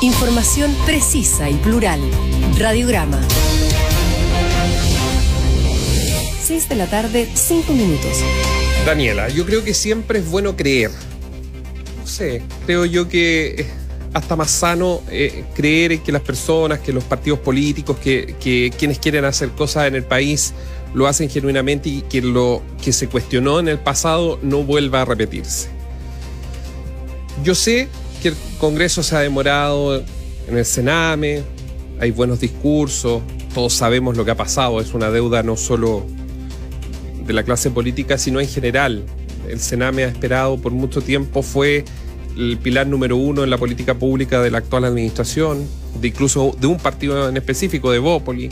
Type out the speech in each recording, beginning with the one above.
Información precisa y plural. Radiograma. 6 de la tarde, 5 minutos. Daniela, yo creo que siempre es bueno creer. No sé, creo yo que hasta más sano eh, creer que las personas, que los partidos políticos, que quienes quieren hacer cosas en el país lo hacen genuinamente y que lo que se cuestionó en el pasado no vuelva a repetirse. Yo sé que el Congreso se ha demorado en el Sename, hay buenos discursos, todos sabemos lo que ha pasado, es una deuda no solo de la clase política, sino en general. El Sename ha esperado por mucho tiempo, fue el pilar número uno en la política pública de la actual administración, de incluso de un partido en específico, de Bópoli.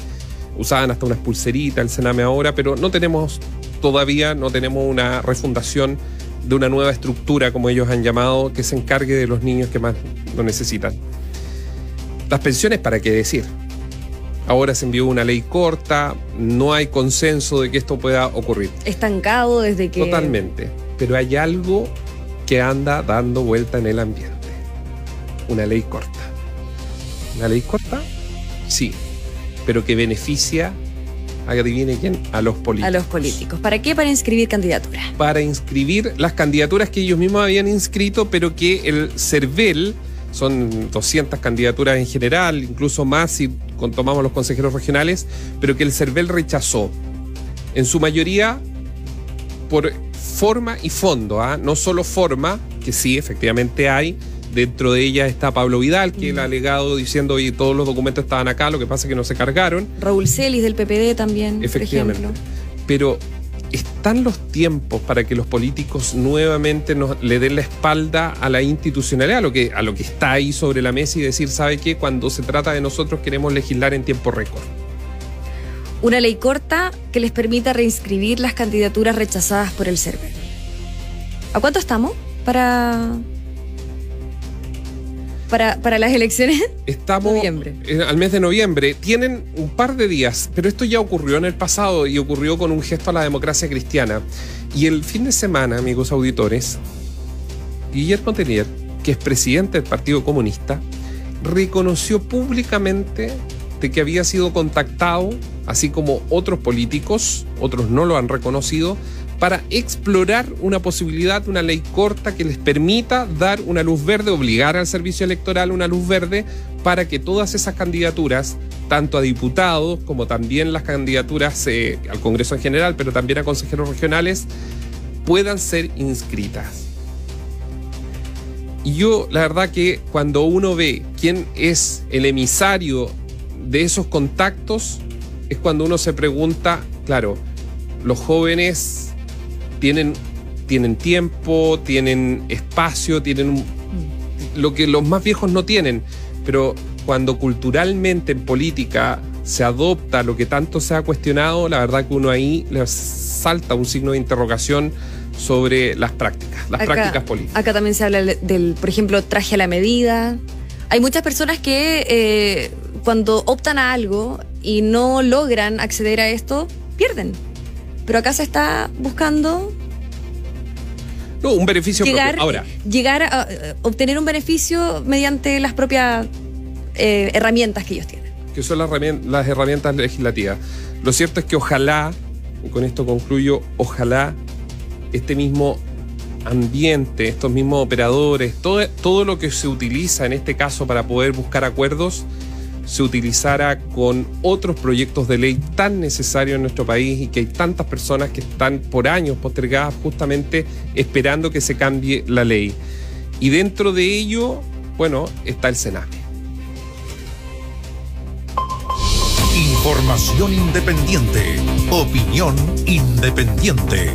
Usaban hasta unas pulseritas el Sename ahora, pero no tenemos todavía, no tenemos una refundación de una nueva estructura, como ellos han llamado, que se encargue de los niños que más lo necesitan. Las pensiones, ¿para qué decir? Ahora se envió una ley corta, no hay consenso de que esto pueda ocurrir. Estancado desde que... Totalmente. Pero hay algo que anda dando vuelta en el ambiente. Una ley corta. ¿Una ley corta? Sí. Pero que beneficia adivine quién, a los políticos. A los políticos. ¿Para qué? Para inscribir candidaturas. Para inscribir las candidaturas que ellos mismos habían inscrito, pero que el CERVEL, son 200 candidaturas en general, incluso más si tomamos los consejeros regionales, pero que el CERVEL rechazó. En su mayoría por forma y fondo, ¿ah? no solo forma, que sí, efectivamente hay, Dentro de ella está Pablo Vidal, que el mm. alegado diciendo que todos los documentos estaban acá, lo que pasa es que no se cargaron. Raúl Celis del PPD también, Efectivamente. por. Pero están los tiempos para que los políticos nuevamente nos, le den la espalda a la institucionalidad, a lo, que, a lo que está ahí sobre la mesa y decir, ¿sabe qué? Cuando se trata de nosotros queremos legislar en tiempo récord. Una ley corta que les permita reinscribir las candidaturas rechazadas por el server. ¿A cuánto estamos para para, para las elecciones? Estamos al mes de noviembre. Tienen un par de días, pero esto ya ocurrió en el pasado y ocurrió con un gesto a la democracia cristiana. Y el fin de semana, amigos auditores, Guillermo Tenier, que es presidente del Partido Comunista, reconoció públicamente de que había sido contactado, así como otros políticos, otros no lo han reconocido, para explorar una posibilidad, una ley corta que les permita dar una luz verde, obligar al servicio electoral una luz verde para que todas esas candidaturas, tanto a diputados como también las candidaturas eh, al Congreso en general, pero también a consejeros regionales, puedan ser inscritas. Y yo, la verdad que cuando uno ve quién es el emisario de esos contactos, es cuando uno se pregunta, claro, los jóvenes tienen, tienen tiempo, tienen espacio, tienen lo que los más viejos no tienen. Pero cuando culturalmente en política se adopta lo que tanto se ha cuestionado, la verdad que uno ahí le salta un signo de interrogación sobre las prácticas, las prácticas políticas. Acá también se habla del, por ejemplo, traje a la medida. Hay muchas personas que eh, cuando optan a algo y no logran acceder a esto, pierden. Pero acá se está buscando no, un beneficio llegar, Ahora. Llegar a, obtener un beneficio mediante las propias eh, herramientas que ellos tienen. Que son las, las herramientas legislativas. Lo cierto es que ojalá, y con esto concluyo, ojalá este mismo ambiente, estos mismos operadores, todo, todo lo que se utiliza en este caso para poder buscar acuerdos, se utilizara con otros proyectos de ley tan necesarios en nuestro país y que hay tantas personas que están por años postergadas justamente esperando que se cambie la ley. Y dentro de ello, bueno, está el Senado. Información independiente. Opinión independiente.